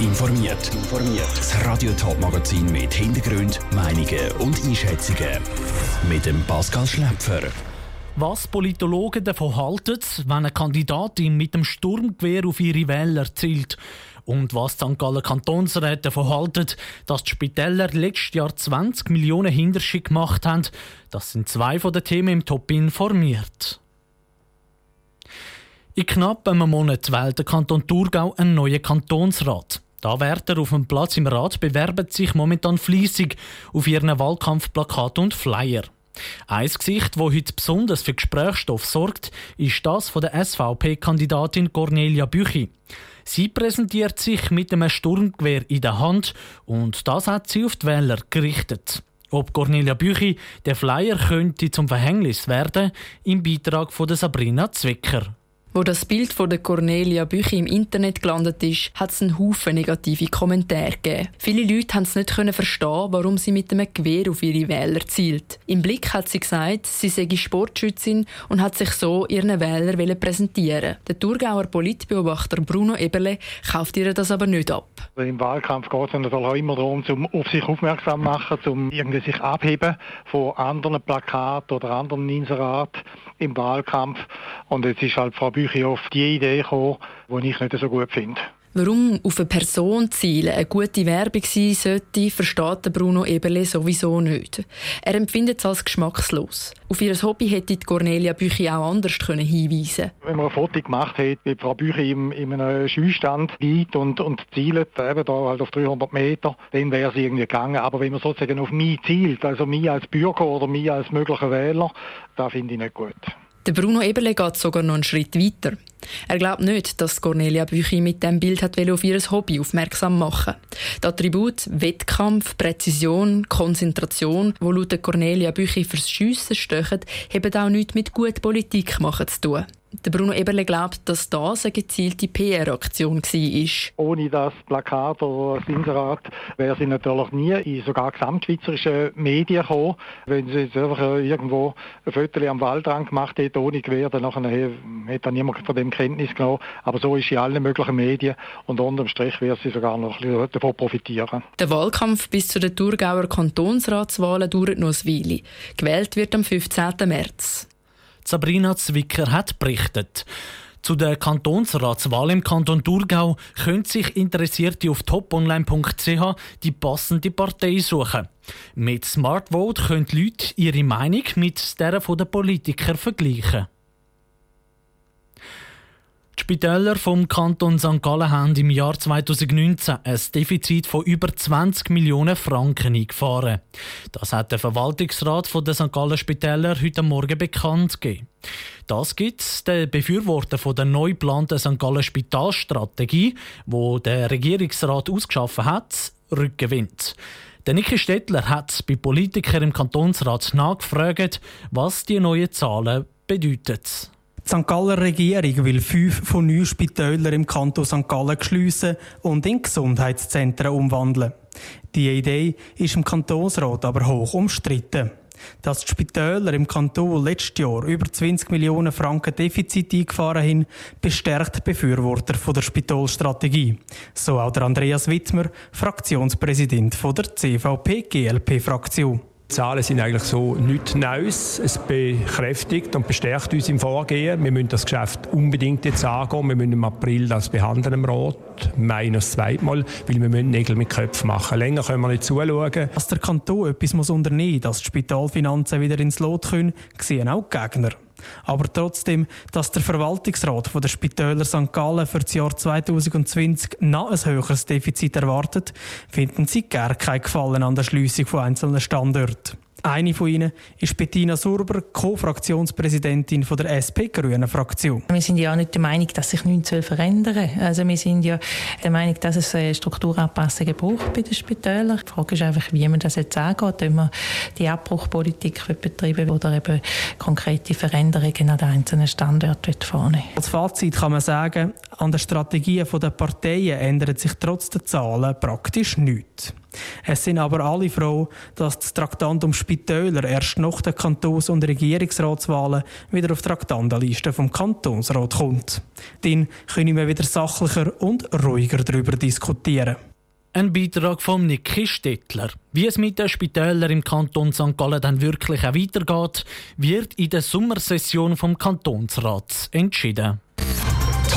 informiert. Das Radio Top Magazin mit Hintergrund, Meinungen und Einschätzungen mit dem Pascal Schläpfer. Was Politologen davon halten, wenn eine Kandidatin mit dem Sturmgewehr auf ihre Wähler zielt. Und was St. Gallen Kantonsräte davon halten, dass die Spitäler letztes Jahr 20 Millionen Hinterschick gemacht haben, das sind zwei von den Themen im Top informiert. In knapp einem Monat wählt der Kanton Thurgau einen neuen Kantonsrat. Da Wärter auf dem Platz im Rat bewerben sich momentan fließig auf ihren Wahlkampfplakat und Flyer. Ein Gesicht, das heute besonders für Gesprächsstoff sorgt, ist das von der SVP-Kandidatin Cornelia Büchi. Sie präsentiert sich mit einem Sturmgewehr in der Hand und das hat sie auf die Wähler gerichtet. Ob Cornelia Büchi der Flyer könnte zum Verhängnis werden, im Beitrag von Sabrina Zwicker. Wo das Bild von der Cornelia Büchi im Internet gelandet ist, hat es einen Haufen negative Kommentare gegeben. Viele Leute haben es nicht verstehen, warum sie mit einem Gewehr auf ihre Wähler zielt. Im Blick hat sie gesagt, sie sei Sportschützin und hat sich so ihren Wähler präsentieren. Der Thurgauer Politbeobachter Bruno Eberle kauft ihr das aber nicht ab. Im Wahlkampf geht es auch immer darum, um auf sich aufmerksam zu machen, um irgendwie sich abheben von anderen Plakaten oder anderen Inseraten im Wahlkampf. Und jetzt ist halt Frau auf die Idee gekommen, die ich nicht so gut finde. Warum auf eine Person zielen eine gute Werbung sein sollte, versteht Bruno Eberle sowieso nicht. Er empfindet es als geschmackslos. Auf ihr Hobby hätte Cornelia Büchi auch anders können hinweisen Wenn man ein Foto gemacht hätte, wie Frau Büchi in, in einem Schießstand liegt und, und zielt, eben da halt auf 300 Meter, dann wäre es irgendwie gegangen. Aber wenn man sozusagen auf mich zielt, also mich als Bürger oder mich als möglicher Wähler, da finde ich nicht gut. Der Bruno Eberle geht sogar noch einen Schritt weiter. Er glaubt nicht, dass Cornelia Büchi mit dem Bild hat auf ihr Hobby aufmerksam machen Die Attribute Wettkampf, Präzision, Konzentration, wo laut Cornelia Büchi fürs Schiessen stehen, haben auch nichts mit gut Politik machen zu tun. Der Bruno Eberle glaubt, dass das eine gezielte PR-Aktion war. Ohne das Plakat oder das Inserat wäre sie natürlich nie in sogar gesamtschweizerische Medien gekommen. Wenn sie jetzt einfach irgendwo ein Foto am Waldrand gemacht hätte, ohne Gewehr, dann hätte niemand von dem Kenntnis genommen. Aber so ist sie in allen möglichen Medien und unterm Strich wird sie sogar noch davon profitieren. Der Wahlkampf bis zu den Thurgauer Kantonsratswahlen dauert noch eine Weile. Gewählt wird am 15. März. Sabrina Zwicker hat berichtet. Zu der Kantonsratswahl im Kanton Thurgau können sich Interessierte auf toponline.ch die passende Partei suchen. Mit Smartvote können Leute ihre Meinung mit der der Politiker vergleichen. Die Spitäler vom Kanton St. Gallen haben im Jahr 2019 ein Defizit von über 20 Millionen Franken eingefahren. Das hat der Verwaltungsrat der St. Gallen Spitäler heute Morgen bekannt gegeben. Das gibt den Befürworter von der neu geplanten St. Gallen Spitalstrategie, wo der Regierungsrat ausgeschaffen hat, Rückgewinnt. Der Niki Stettler hat bei Politikern im Kantonsrat nachgefragt, was die neuen Zahlen bedeuten. Die St. Galler Regierung will fünf von neun Spitälern im Kanton St. Gallen schliessen und in Gesundheitszentren umwandeln. Die Idee ist im Kantonsrat aber hoch umstritten. Dass die Spitäler im Kanton letztes Jahr über 20 Millionen Franken Defizit eingefahren haben, bestärkt Befürworter der Spitalstrategie. So auch der Andreas Wittmer, Fraktionspräsident der CVP-GLP-Fraktion. Die Zahlen sind eigentlich so nichts Neues. Es bekräftigt und bestärkt uns im Vorgehen. Wir müssen das Geschäft unbedingt jetzt angehen. Wir müssen im April das behandeln im Rat. Mai noch das zweite Mal, weil wir müssen Nägel mit Köpfen machen. Länger können wir nicht zuschauen. Dass der Kanton etwas unternehmen muss, dass die Spitalfinanzen wieder ins Lot können, sehen auch die Gegner. Aber trotzdem, dass der Verwaltungsrat von der Spitäler St. Gallen für das Jahr 2020 noch ein höheres Defizit erwartet, finden sie gar kein Gefallen an der Schliessung von einzelnen Standorten. Eine von ihnen ist Bettina Surber, Co-Fraktionspräsidentin der SP-Grünen Fraktion. Wir sind ja auch nicht der Meinung, dass sich nichts verändern soll. Also wir sind ja der Meinung, dass es Strukturanpassungen braucht bei den Spitälern. Die Frage ist einfach, wie man das jetzt angeht, ob man die Abbruchpolitik betreiben oder eben konkrete Veränderungen an den einzelnen Standorten vornehmen Als Fazit kann man sagen, an den Strategien der Parteien ändert sich trotz der Zahlen praktisch nichts. Es sind aber alle froh, dass das Traktandum Spitäler erst nach den Kantons- und Regierungsratswahlen wieder auf die Traktandenliste vom Kantonsrat kommt. Dann können wir wieder sachlicher und ruhiger darüber diskutieren. Ein Beitrag von Niki Stettler. Wie es mit den Spitälern im Kanton St. Gallen dann wirklich auch weitergeht, wird in der Sommersession vom Kantonsrat entschieden.